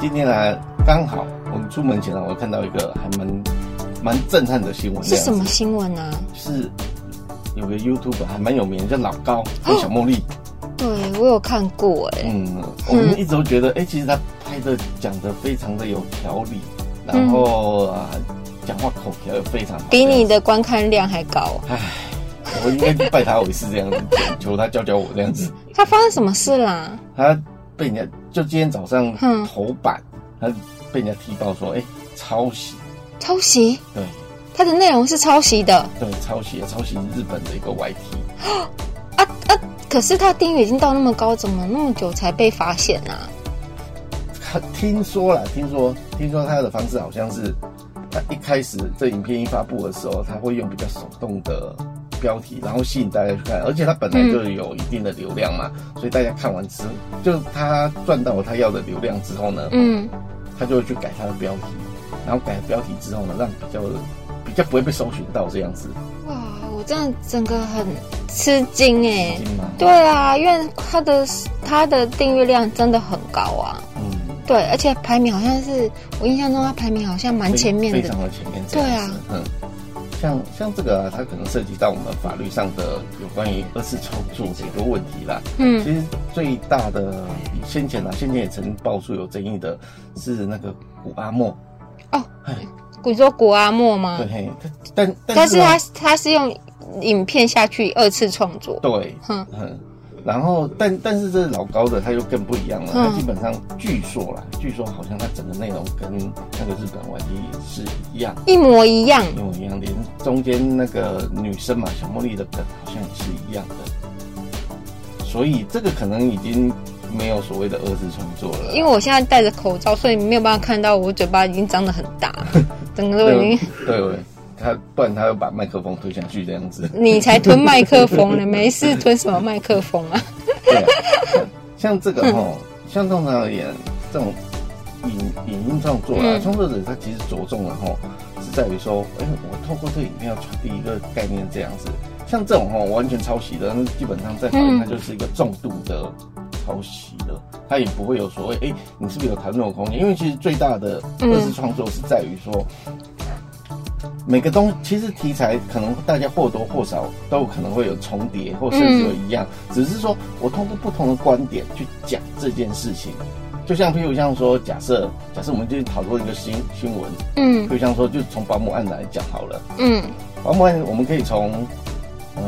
今天呢，刚好我们出门前呢，我看到一个还蛮蛮震撼的新闻。是什么新闻啊？是有个 YouTube 还蛮有名，叫老高跟小茉莉。对我有看过哎。嗯，我们一直都觉得，哎，其实他拍的讲的非常的有条理，然后啊，讲话口条也非常好，比你的观看量还高。唉，我应该拜他为师这样子，求他教教我这样子。他发生什么事啦？他。被人家就今天早上头版，他被人家踢爆说，哎，抄袭，抄袭，对，他的内容是抄袭的，对，抄袭，抄袭日本的一个 YT，啊啊！可是他订阅已经到那么高，怎么那么久才被发现呢？他听说了，听说，听说他的方式好像是，他一开始这影片一发布的时候，他会用比较手动的。标题，然后吸引大家去看，而且它本来就有一定的流量嘛，所以大家看完之后，就他赚到了他要的流量之后呢，嗯，他就会去改他的标题，然后改标题之后呢，让比较比较不会被搜寻到这样子。哇，我真的整个很吃惊哎，对啊，因为他的他的订阅量真的很高啊，嗯，对，而且排名好像是我印象中他排名好像蛮前面的，非常的前面，对啊，嗯。像像这个啊，它可能涉及到我们法律上的有关于二次创作的一个问题啦。嗯，其实最大的先前啊，先前也曾爆出有争议的是那个古阿莫。哦，你说古阿莫吗？对，但但是他他是用影片下去二次创作。对，哼哼。然后，但但是这老高的他又更不一样了。他基本上据说啦，据说好像他整个内容跟那个日本玩具是一样，一模一样，一模一样，连中间那个女生嘛，小茉莉的梗好像也是一样的。所以这个可能已经没有所谓的二次创作了。因为我现在戴着口罩，所以没有办法看到我嘴巴已经张得很大，整个都已经对。他不然他要把麦克风推下去这样子，你才吞麦克风呢，没事吞什么麦克风啊？对，像这个哈，像通常而言，这种影影音创作啊，创作者他其实着重的哈，是在于说，哎，我透过这个影片要传递一个概念这样子。像这种哈完全抄袭的，那基本上在法律它就是一个重度的抄袭的，它也不会有所谓，哎，你是不是有谈论的空间？因为其实最大的二次创作是在于说。每个东其实题材可能大家或多或少都可能会有重叠，或甚至有一样，只是说我通过不同的观点去讲这件事情。就像譬如像说，假设假设我们就讨论一个新新闻，嗯，就像说就从保姆案来讲好了，嗯，保姆案我们可以从，嗯，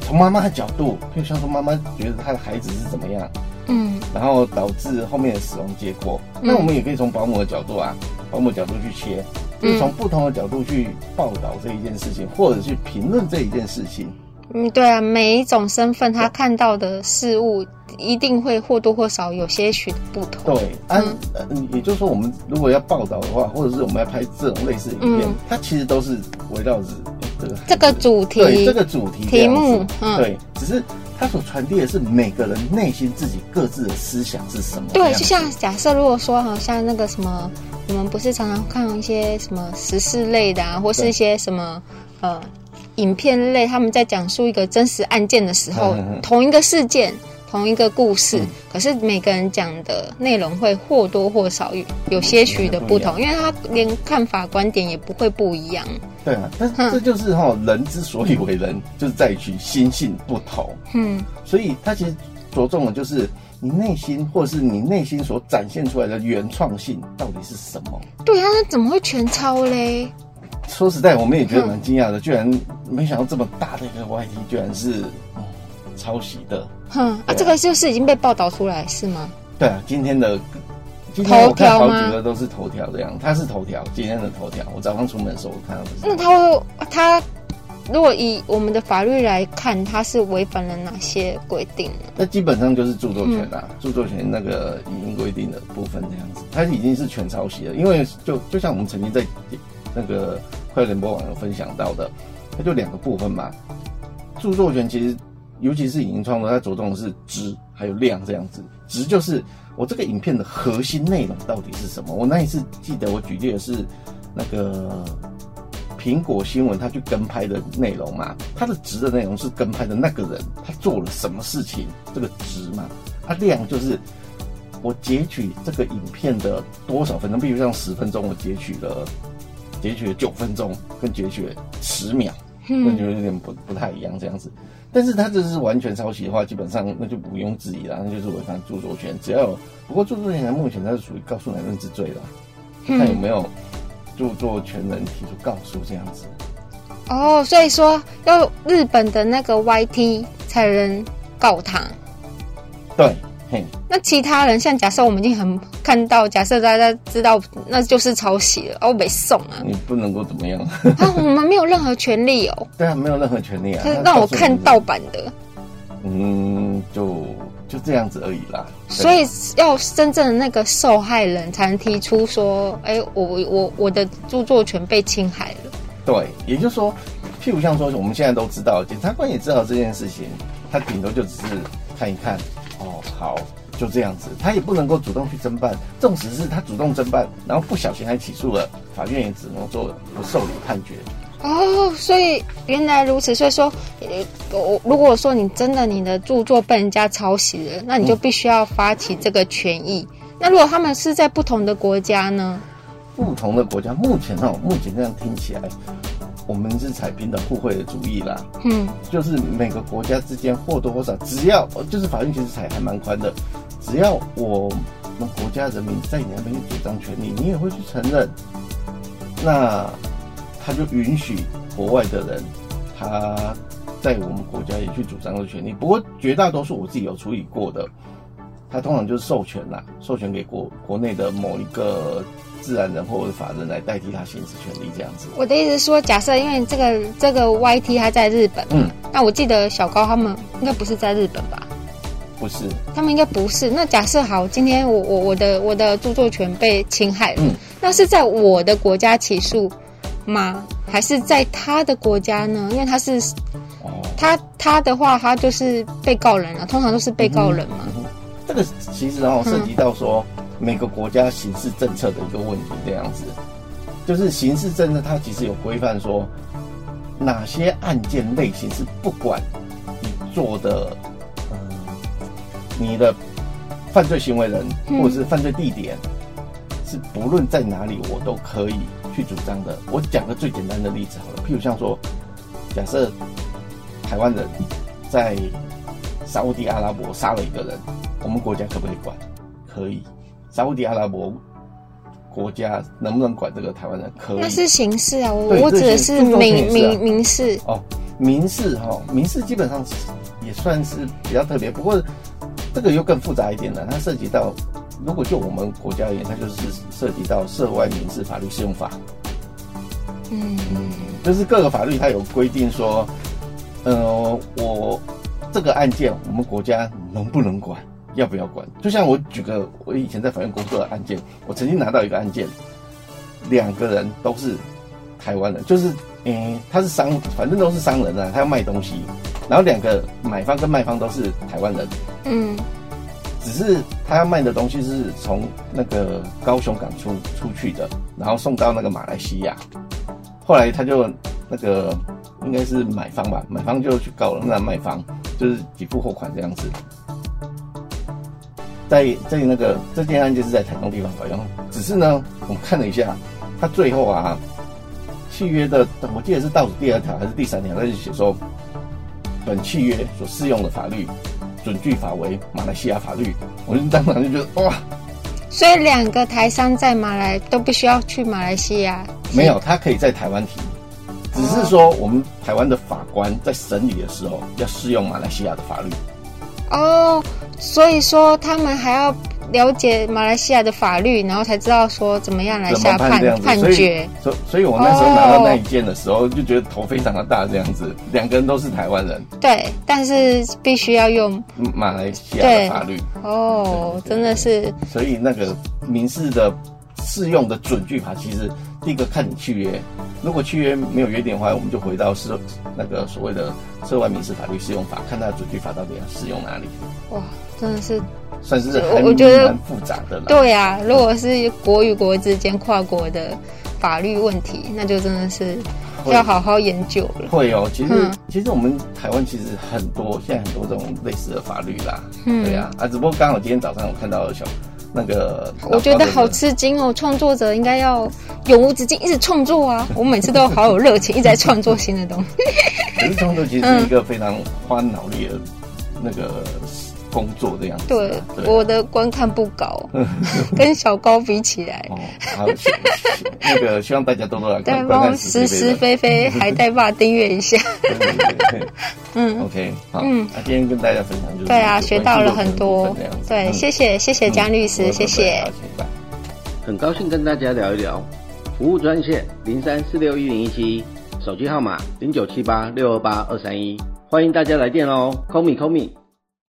从妈妈的角度，譬如像说妈妈觉得她的孩子是怎么样，嗯，然后导致后面的死亡结果，那我们也可以从保姆的角度啊，保姆角度去切。就从不同的角度去报道这一件事情，或者去评论这一件事情。嗯，对啊，每一种身份他看到的事物，一定会或多或少有些许的不同。对，嗯，也就是说，我们如果要报道的话，或者是我们要拍这种类似影片，它其实都是围绕着这个这个主题，对这个主题题目，对，只是它所传递的是每个人内心自己各自的思想是什么。对，就像假设如果说好像那个什么。我们不是常常看一些什么时事类的啊，或是一些什么呃影片类，他们在讲述一个真实案件的时候，同一个事件、同一个故事，可是每个人讲的内容会或多或少有有些许的不同，因为他连看法观点也不会不一样。对啊，但这就是哈人之所以为人，就是在于心性不同。嗯，所以他其实着重的就是。你内心，或者是你内心所展现出来的原创性到底是什么？对啊，那怎么会全抄嘞？说实在，我们也觉得蛮惊讶的，居然没想到这么大的一个 YT 居然是抄袭的。哼啊，这个就是已经被报道出来是吗？对啊，今天的今天我看好几个都是头条这样，它是头条，今天的头条。我早上出门的时候我看到的。那他会他。如果以我们的法律来看，它是违反了哪些规定呢？那基本上就是著作权啊，著作权那个已经规定的部分这样子，它已经是全抄袭了。因为就就像我们曾经在那个快联播网有分享到的，它就两个部分嘛。著作权其实尤其是影音创作，它着重的是质还有量这样子。质就是我这个影片的核心内容到底是什么？我那一次记得我举例的是那个。苹果新闻，他去跟拍的内容嘛，他的值的内容是跟拍的那个人他做了什么事情，这个值嘛，啊量就是我截取这个影片的多少分钟，比如像十分钟，我截取了截取了九分钟，跟截取了十秒，那就有点不不太一样这样子。但是他这是完全抄袭的话，基本上那就毋庸置疑了，那就是违反著作权。只要有不过著作权目前它是属于告诉乃论之罪了，看有没有著作权人提出告诉这样子。哦，所以说要日本的那个 YT 才能告他。对，嘿，那其他人像假设我们已经很看到，假设大家知道那就是抄袭了，哦，没送啊，你不能够怎么样？啊，我们没有任何权利哦。对啊，没有任何权利啊。他让我看盗版的，嗯，就就这样子而已啦。所以要真正的那个受害人才能提出说，哎，我我我的著作权被侵害了。对，也就是说，譬如像说我们现在都知道，检察官也知道这件事情，他顶多就只是看一看。哦，好，就这样子，他也不能够主动去侦办。纵使是他主动侦办，然后不小心还起诉了，法院也只能做不受理判决。哦，所以原来如此。所以说，我如果说你真的你的著作被人家抄袭了，那你就必须要发起这个权益。那如果他们是在不同的国家呢？不同的国家，目前哦，目前这样听起来。我们是采平等互惠的主义啦，嗯，就是每个国家之间或多或少，只要就是法律其实采还蛮宽的，只要我们国家人民在你那边主张权利，你也会去承认，那他就允许国外的人他在我们国家也去主张的权利。不过绝大多数我自己有处理过的，他通常就是授权啦，授权给国国内的某一个。自然人或者法人来代替他行使权利，这样子。我的意思是说，假设因为这个这个 YT 他在日本，嗯，那我记得小高他们应该不是在日本吧？不是，他们应该不是。那假设好，今天我我我的我的著作权被侵害了，那是在我的国家起诉吗？还是在他的国家呢？因为他是，哦，他他的话，他就是被告人了，通常都是被告人嘛。这个其实然后涉及到说。每个国家刑事政策的一个问题，这样子，就是刑事政策它其实有规范说，哪些案件类型是不管你做的，嗯，你的犯罪行为人或者是犯罪地点，是不论在哪里我都可以去主张的。我讲个最简单的例子好了，譬如像说，假设台湾人在沙地阿拉伯杀了一个人，我们国家可不可以管？可以。沙地阿拉伯国家能不能管这个台湾人？可以，那是刑事啊，我我指的是民民民事哦，民事哈，民事基本上也算是比较特别，不过这个又更复杂一点了，它涉及到如果就我们国家而言，它就是涉及到涉外民事法律适用法，嗯，就是各个法律它有规定说，呃，我这个案件我们国家能不能管？要不要管？就像我举个我以前在法院工作的案件，我曾经拿到一个案件，两个人都是台湾人，就是诶，他是商，反正都是商人啊，他要卖东西，然后两个买方跟卖方都是台湾人，嗯，只是他要卖的东西是从那个高雄港出出去的，然后送到那个马来西亚，后来他就那个应该是买方吧，买方就去告了那卖方，就是给付货款这样子。在在那个这件案件是在台东地方法院，只是呢，我们看了一下，他最后啊，契约的我记得是倒数第二条还是第三条，他就写说，本契约所适用的法律准据法为马来西亚法律，我就当场就觉得哇，所以两个台商在马来都不需要去马来西亚，没有，他可以在台湾提，只是说我们台湾的法官在审理的时候要适用马来西亚的法律。哦，所以说他们还要了解马来西亚的法律，然后才知道说怎么样来下判判决。所所以，我那时候拿到那一件的时候，就觉得头非常的大，这样子，两个人都是台湾人。对，但是必须要用马来西亚的法律。哦，真的是。所以那个民事的适用的准据法，其实第一个看你契约。如果契约没有约定的话，我们就回到是那个所谓的涉外民事法律适用法，看它的准据法到底要适用哪里。哇，真的是算是我觉得蛮复杂的了。对呀，如果是国与国之间跨国的法律问题，那就真的是要好好研究了。会哦，其实其实我们台湾其实很多现在很多这种类似的法律啦。嗯，对呀啊，只不过刚好今天早上我看到小那个，我觉得好吃惊哦！创作者应该要永无止境，一直创作啊！我每次都好有热情，一直在创作新的东西。可是创作其实是一个非常花脑力的那个。工作这样子，对，我的观看不高，跟小高比起来，哦，好，那个希望大家多多来看，帮我实实飞飞，还带爸订阅一下，嗯，OK，好，嗯，那今天跟大家分享就是，对啊，学到了很多，对，谢谢谢谢江律师，谢谢，很高兴跟大家聊一聊，服务专线零三四六一零一七，手机号码零九七八六二八二三一，欢迎大家来电哦，call me call me。